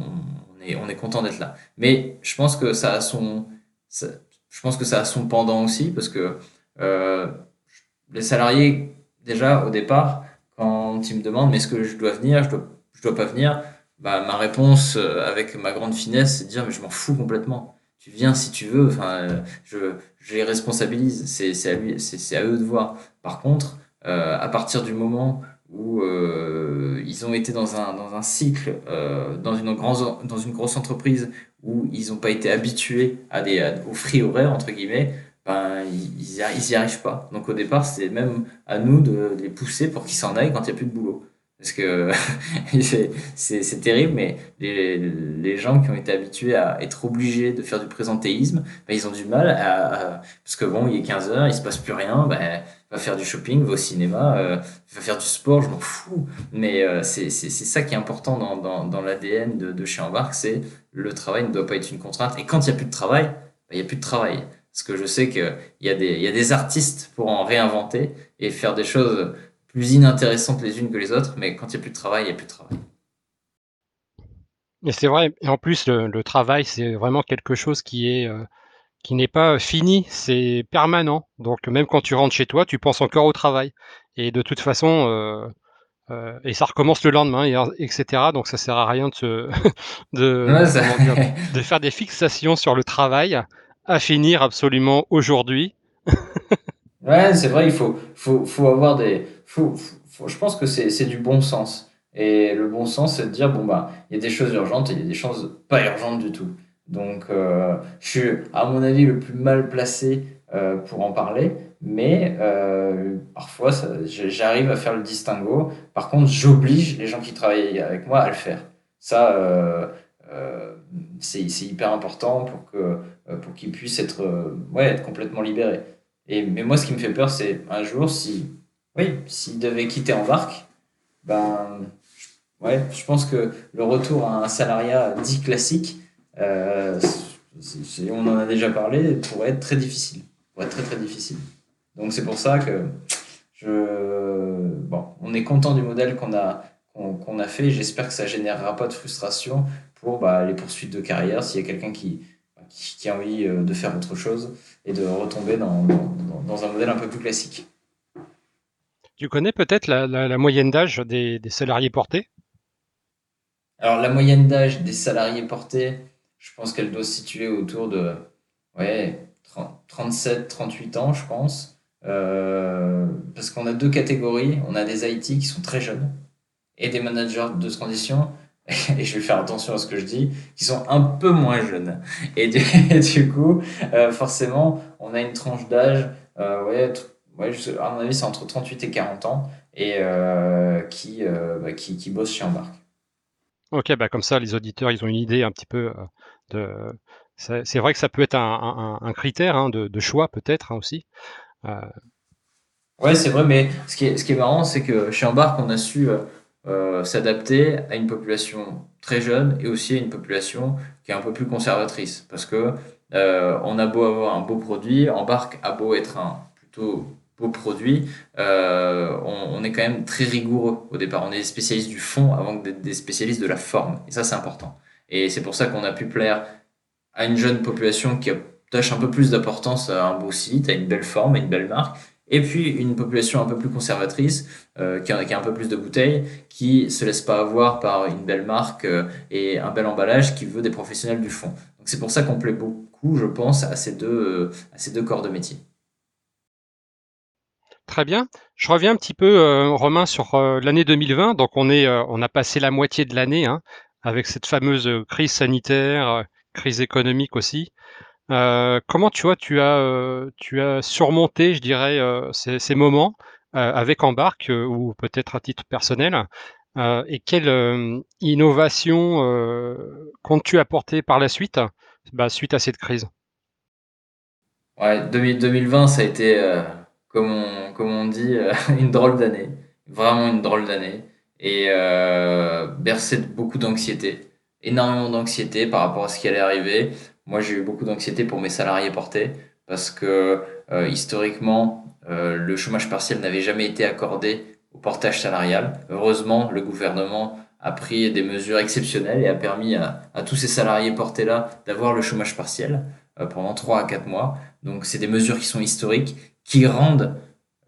est, on est content d'être là. Mais je pense que ça a son, je pense que ça a son pendant aussi parce que les salariés, déjà au départ, quand ils me demandent mais est-ce que je dois venir, je dois, je dois pas venir, bah, ma réponse euh, avec ma grande finesse, c'est de dire mais je m'en fous complètement. Tu viens si tu veux, enfin, euh, je, je les responsabilise, c'est, à, lui, c'est, c'est à eux de voir. Par contre, euh, à partir du moment où euh, ils ont été dans un, dans un cycle, euh, dans, une grande, dans une grosse entreprise où ils n'ont pas été habitués à des, à, aux free horaires, entre guillemets, ben, ils, ils, y arrivent pas. Donc au départ, c'est même à nous de, les pousser pour qu'ils s'en aillent quand il n'y a plus de boulot. Parce que c'est terrible, mais les, les, gens qui ont été habitués à être obligés de faire du présentéisme, ben, ils ont du mal à, Parce que bon, il est 15 heures, il se passe plus rien, ben, va faire du shopping, va au cinéma, euh, va faire du sport, je m'en fous. Mais euh, c'est ça qui est important dans, dans, dans l'ADN de, chez Embarque, c'est le travail ne doit pas être une contrainte. Et quand il n'y a plus de travail, ben, il n'y a plus de travail. Parce que je sais qu'il y, a des, y a des artistes pour en réinventer et faire des choses plus inintéressantes les unes que les autres, mais quand il n'y a plus de travail, il n'y a plus de travail. Et c'est vrai, et en plus, le, travail, c'est vraiment quelque chose qui est euh, qui n'est pas fini, c'est permanent. Donc même quand tu rentres chez toi, tu penses encore au travail. Et de toute façon, euh, euh, et ça recommence le lendemain, etc. Donc ça sert à rien de, de, de faire des fixations sur le travail à finir absolument aujourd'hui. ouais, c'est vrai, il faut, faut, faut avoir des. Faut, faut, je pense que c'est du bon sens. Et le bon sens, c'est de dire bon, bah, il y a des choses urgentes et il y a des choses pas urgentes du tout. Donc, euh, je suis, à mon avis, le plus mal placé euh, pour en parler, mais euh, parfois, j'arrive à faire le distinguo. Par contre, j'oblige les gens qui travaillent avec moi à le faire. Ça, c'est hyper important pour que pour qu'ils puissent être, euh, ouais, être complètement libérés. Et, mais moi, ce qui me fait peur, c'est un jour, si, oui, s'ils devaient quitter en barque, ben, ouais, je pense que le retour à un salariat dit classique, euh, on en a déjà parlé, pourrait être très difficile. Être très très difficile. Donc c'est pour ça que je, bon, on est content du modèle qu'on a, qu'on a fait. J'espère que ça générera pas de frustration pour bah, les poursuites de carrière s'il y a quelqu'un qui, qui, a envie euh, de faire autre chose et de retomber dans, dans, un modèle un peu plus classique. Tu connais peut-être la, la, moyenne d'âge des, des, salariés portés? Alors la moyenne d'âge des salariés portés, je pense qu'elle doit se situer autour de ouais, 37-38 ans, je pense. Euh, parce qu'on a deux catégories. On a des IT qui sont très jeunes et des managers de transition et je vais faire attention à ce que je dis, qui sont un peu moins jeunes. Et du, du coup, euh, forcément, on a une tranche d'âge, euh, ouais, ouais, à mon avis, c'est entre 38 et 40 ans, et euh, qui, euh, bah, qui, qui bossent chez Embarque. Ok, bah comme ça, les auditeurs, ils ont une idée un petit peu de. C'est vrai que ça peut être un, un, un critère hein, de, de, choix, peut-être hein, aussi. Ouais, c'est vrai, mais ce qui est, ce qui est marrant, c'est que chez Embarque, on a su euh, s'adapter à une population très jeune et aussi à une population qui est un peu plus conservatrice. Parce que euh, on a beau avoir un beau produit, Embarque a beau être un plutôt beau produit, euh, on, est quand même très rigoureux au départ. On est des spécialistes du fond avant d'être des spécialistes de la forme. Et ça, c'est important. Et c'est pour ça qu'on a pu plaire à une jeune population qui attache un peu plus d'importance à un beau site, à une belle forme, à une belle marque, et puis une population un peu plus conservatrice, euh, qui, a, un peu plus de bouteilles, qui se laisse pas avoir par une belle marque euh, et un bel emballage, qui veut des professionnels du fond. Donc c'est pour ça qu'on plaît beaucoup, je pense, à ces deux, euh, corps de métier. Très bien. Je reviens un petit peu, Romain, sur l'année 2020. Donc on est, on a passé la moitié de l'année hein, avec cette fameuse crise sanitaire, crise économique aussi. Euh, comment tu vois, tu as, euh, tu as surmonté, je dirais, euh, ces, moments avec Embarque ou peut-être à titre personnel et quelle innovation comptes-tu apporter par la suite, bah, suite à cette crise? Ouais, 2020, ça a été comme on, comme on dit, une drôle d'année. Vraiment une drôle d'année. Et bercé de beaucoup d'anxiété. Énormément d'anxiété par rapport à ce qui allait arriver. Moi, j'ai eu beaucoup d'anxiété pour mes salariés portés parce que historiquement, le chômage partiel n'avait jamais été accordé au portage salarial. Heureusement, le gouvernement a pris des mesures exceptionnelles et a permis à, tous ces salariés portés là d'avoir le chômage partiel euh, pendant 3 à 4 mois. Donc c'est des mesures qui sont historiques, qui rendent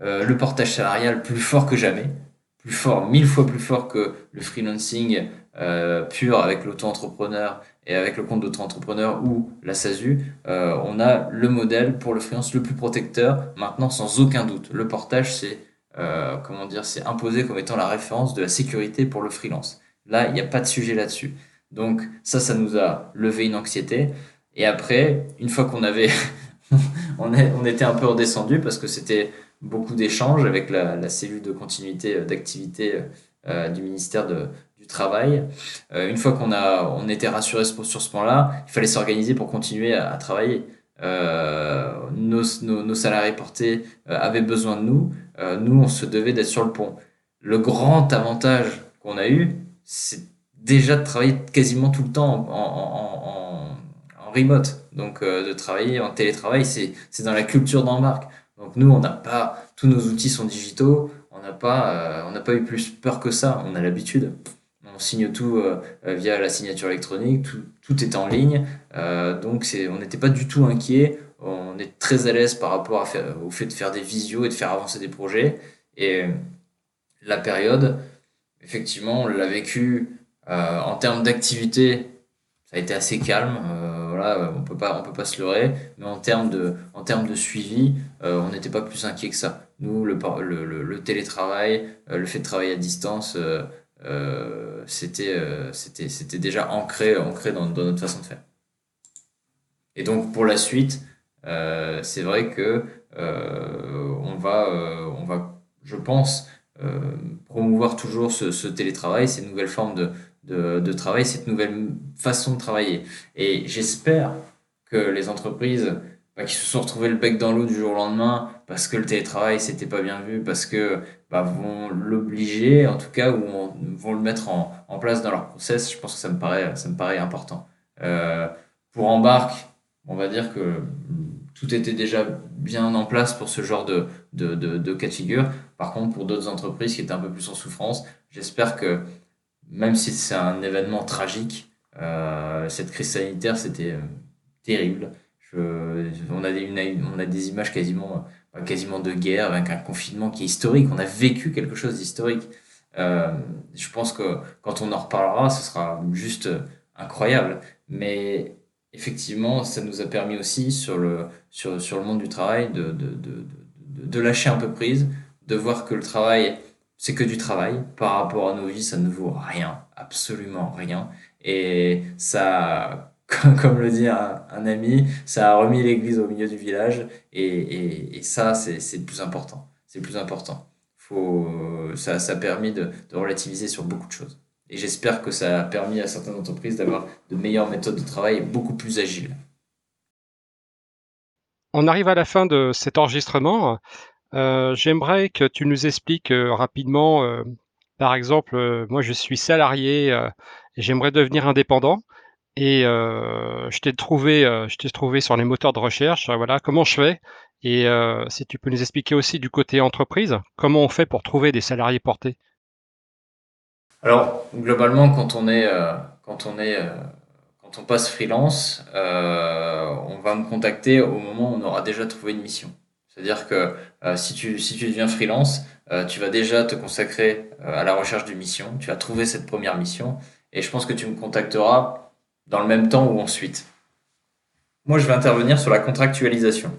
euh, le portage salarial plus fort que jamais, plus fort, mille fois plus fort que le freelancing euh, pur avec l'auto-entrepreneur et avec le compte d'auto-entrepreneur ou la SASU, on a le modèle pour le freelance le plus protecteur maintenant sans aucun doute. Le portage c'est euh, comment dire, c'est imposé comme étant la référence de la sécurité pour le freelance. Là, il n'y a pas de sujet là-dessus. Donc ça, ça nous a levé une anxiété. Et après, une fois qu'on avait, on, était un peu redescendu parce que c'était beaucoup d'échanges avec la, cellule de continuité euh, d'activité euh, du ministère de, Travail. Euh, une fois qu'on a, on était rassuré sur, ce point-là, il fallait s'organiser pour continuer à, travailler. Euh, nos, salariés portés avaient besoin de nous. Euh, nous, on se devait d'être sur le pont. Le grand avantage qu'on a eu, c'est déjà de travailler quasiment tout le temps en, en, remote. Donc, euh, de travailler en télétravail, c'est dans la culture d'embarque. Donc, nous, on n'a pas, tous nos outils sont digitaux, on n'a pas, euh, on n'a pas eu plus peur que ça, on a l'habitude. On signe tout via la signature électronique, tout, est en ligne, donc on n'était pas du tout inquiet on est très à l'aise par rapport au fait de faire des visios et de faire avancer des projets. Et la période, effectivement, on l'a vécu euh, en termes d'activité, ça a été assez calme. Euh, on peut peut pas se leurrer. Mais en termes de, suivi, euh, on n'était pas plus inquiet que ça. Nous, le, télétravail, le fait de travailler à distance, c'était, c'était, c'était déjà ancré, ancré dans, notre façon de faire. Et donc pour la suite, euh, c'est vrai que euh, on va, euh, on va, je pense, promouvoir toujours ce, télétravail, ces nouvelles formes de, de, de, travail, cette nouvelle façon de travailler. Et j'espère que les entreprises bah, qui se sont retrouvées le bec dans l'eau du jour au lendemain parce que le télétravail c'était pas bien vu, parce que bah, vont l'obliger, en tout cas, ou vont le mettre en, en, place dans leur process, je pense que ça me paraît, ça me paraît important. Euh, pour Embarque, on va dire que tout était déjà bien en place pour ce genre de, de, de, cas de figure. Par contre, pour d'autres entreprises qui étaient un peu plus en souffrance, j'espère que même si c'est un événement tragique, euh, cette crise sanitaire, c'était euh, terrible. On, a des, on images quasiment, quasiment de guerre avec un confinement qui est historique. On a vécu quelque chose d'historique. Euh, je pense que quand on en reparlera, ce sera juste incroyable. Mais effectivement, ça nous a permis aussi sur le, sur, sur le monde du travail de, de, de, de, lâcher un peu prise, de voir que le travail, c'est que du travail. Par rapport à nos vies, ça ne vaut rien, absolument rien. Et ça, comme le dit un, ami, ça a remis l'église au milieu du village. Et, et, et ça, c'est le plus important. C'est le plus important. Faut, ça, ça a permis de, relativiser sur beaucoup de choses. Et j'espère que ça a permis à certaines entreprises d'avoir de meilleures méthodes de travail beaucoup plus agiles. On arrive à la fin de cet enregistrement. Euh, j'aimerais que tu nous expliques euh, rapidement, euh, par exemple, moi je suis salarié et j'aimerais devenir indépendant. Et je t'ai trouvé, je t'ai trouvé sur les moteurs de recherche. Voilà, comment je fais? Et si tu peux nous expliquer aussi du côté entreprise, comment on fait pour trouver des salariés portés? Alors, globalement, quand on est, euh, quand on est, euh, quand on passe freelance, euh, on va me contacter au moment où on aura déjà trouvé une mission. C'est-à-dire que si tu, si tu deviens freelance, tu vas déjà te consacrer à la recherche d'une mission, tu vas trouver cette première mission, et je pense que tu me contacteras dans le même temps ou ensuite. Moi, je vais intervenir sur la contractualisation.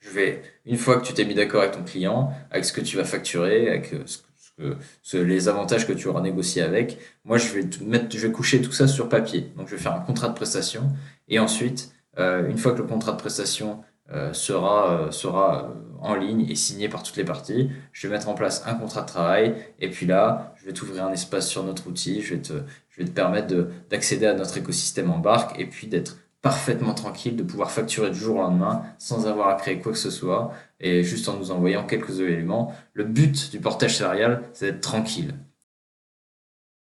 Je vais, une fois que tu t'es mis d'accord avec ton client, avec ce que tu vas facturer, avec ce que les avantages que tu auras négocié avec. Moi, je vais, mettre, je vais coucher tout ça sur papier. Donc, je vais faire un contrat de prestation. Et ensuite, euh, une fois que le contrat de prestation euh, sera, euh, sera en ligne et signé par toutes les parties, je vais mettre en place un contrat de travail. Et puis là, je vais t'ouvrir un espace sur notre outil. Je vais te, je vais te permettre d'accéder à notre écosystème embarque et puis d'être parfaitement tranquille de pouvoir facturer du jour au lendemain sans avoir à créer quoi que ce soit et juste en nous envoyant quelques éléments. Le but du portage salarial, c'est d'être tranquille.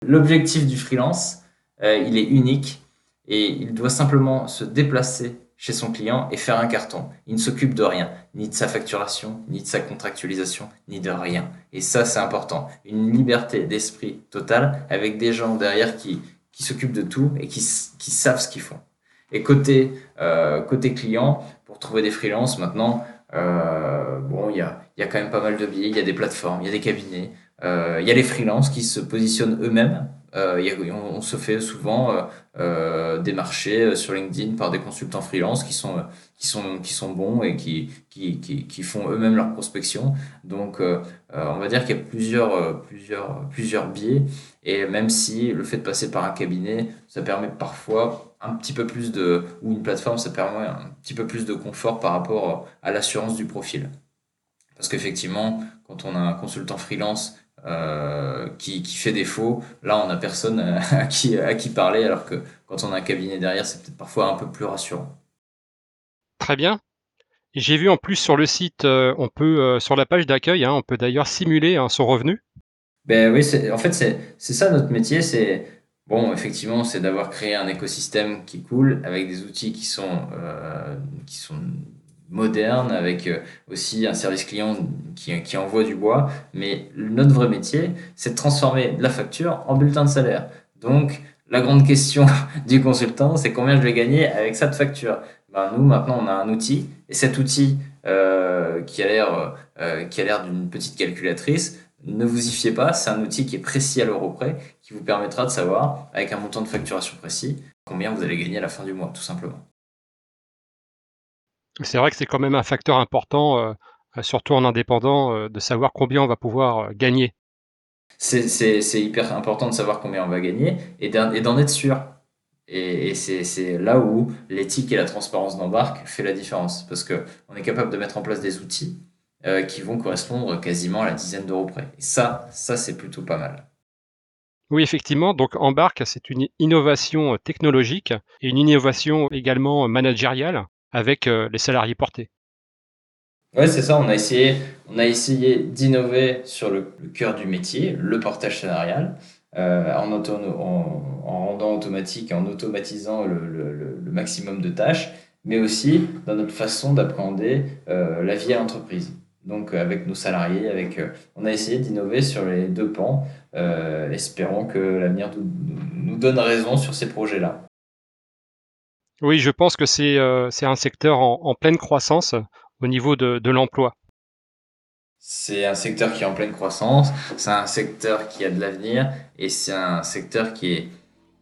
L'objectif du freelance, euh, il est unique et il doit simplement se déplacer chez son client et faire un carton. Il ne s'occupe de rien, ni de sa facturation, ni de sa contractualisation, ni de rien. Et ça, c'est important. Une liberté d'esprit totale avec des gens derrière qui, qui s'occupent de tout et qui, qui savent ce qu'ils font. Et côté, euh, côté client, pour trouver des freelances, maintenant, euh, bon, il y a, y a quand même pas mal de biais, il y a des plateformes, il y a des cabinets, euh, il y a les freelances qui se positionnent eux-mêmes euh, on, se fait souvent euh, euh, démarcher sur LinkedIn par des consultants freelance qui sont, qui sont, qui sont bons et qui, qui, qui, font eux-mêmes leur prospection. Donc, on va dire qu'il y a plusieurs, plusieurs, plusieurs biais. Et même si le fait de passer par un cabinet, ça permet parfois un petit peu plus de, ou une plateforme, ça permet un petit peu plus de confort par rapport à l'assurance du profil. Parce qu'effectivement, quand on a un consultant freelance euh, qui, qui, fait défaut. Là, on n'a personne à qui, à qui parler, alors que quand on a un cabinet derrière, c'est peut-être parfois un peu plus rassurant. Très bien. J'ai vu en plus sur le site, euh, on peut euh, sur la page d'accueil, hein, on peut d'ailleurs simuler hein, son revenu. Ben oui, en fait c'est ça notre métier, c'est bon effectivement c'est d'avoir créé un écosystème qui coule avec des outils qui sont qui sont moderne, avec euh, aussi un service client qui, qui envoie du bois. Mais notre vrai métier, c'est de transformer la facture en bulletin de salaire. Donc, la grande question du consultant, c'est combien je vais gagner avec cette facture? Ben, nous, maintenant, on a un outil, et cet outil euh, qui a l'air euh, d'une petite calculatrice, ne vous y fiez pas, c'est un outil qui est précis à l'euro près, qui vous permettra de savoir, avec un montant de facturation précis, combien vous allez gagner à la fin du mois, tout simplement. C'est vrai que c'est quand même un facteur important, euh, surtout en indépendant, euh, de savoir combien on va pouvoir euh, gagner. C'est hyper important de savoir combien on va gagner et d'en être sûr. Et, c'est là où l'éthique et la transparence d'embarque fait la différence. Parce qu'on est capable de mettre en place des outils qui vont correspondre quasiment à la dizaine d'euros près. Et ça, ça c'est plutôt pas mal. Oui, effectivement. Donc, Embarque, c'est une innovation technologique et une innovation également managériale avec euh, les salariés portés. Oui, c'est ça. On a essayé, essayé d'innover sur le, cœur du métier, le portage salarial, euh, en, en, rendant automatique en automatisant le, maximum de tâches, mais aussi dans notre façon d'appréhender euh, la vie à l'entreprise. Donc, avec nos salariés, avec, on a essayé d'innover sur les deux pans. espérons que l'avenir nous donne raison sur ces projets-là. Oui, je pense que c'est euh, un secteur en, pleine croissance au niveau de, l'emploi. C'est un secteur qui est en pleine croissance, c'est un secteur qui a de l'avenir et c'est un secteur qui est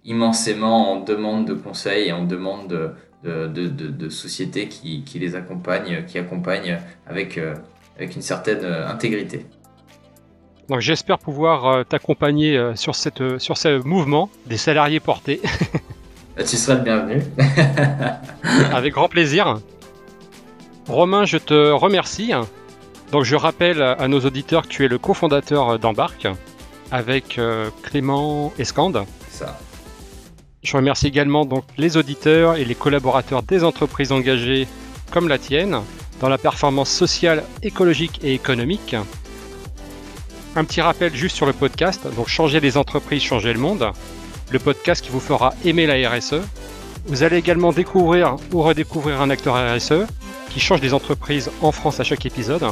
immensément en demande de conseils et en demande de, de, sociétés qui, les accompagnent, qui accompagnent avec, euh, avec une certaine euh, intégrité. Donc j'espère pouvoir t'accompagner sur, cette, sur ce mouvement des salariés portés. Bah, tu seras le bienvenu. Avec grand plaisir. Romain, je te remercie. Donc je rappelle à nos auditeurs que tu es le cofondateur d'Embarque avec euh, Clément Escande. Ça. Je remercie également donc les auditeurs et les collaborateurs des entreprises engagées comme la tienne dans la performance sociale, écologique et économique. Un petit rappel juste sur le podcast, donc changer les entreprises, changer le monde le podcast qui vous fera aimer la RSE. Vous allez également découvrir ou redécouvrir un acteur RSE qui change les entreprises en France à chaque épisode.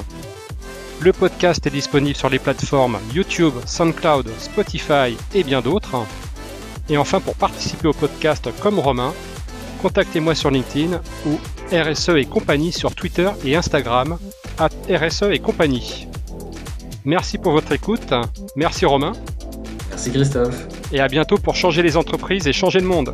Le podcast est disponible sur les plateformes YouTube, SoundCloud, Spotify et bien d'autres. Et enfin, pour participer au podcast comme Romain, contactez-moi sur LinkedIn ou RSE et compagnie sur Twitter et Instagram, à RSE et compagnie. Merci pour votre écoute. Merci Romain. Merci Christophe. Et à bientôt pour changer les entreprises et changer le monde.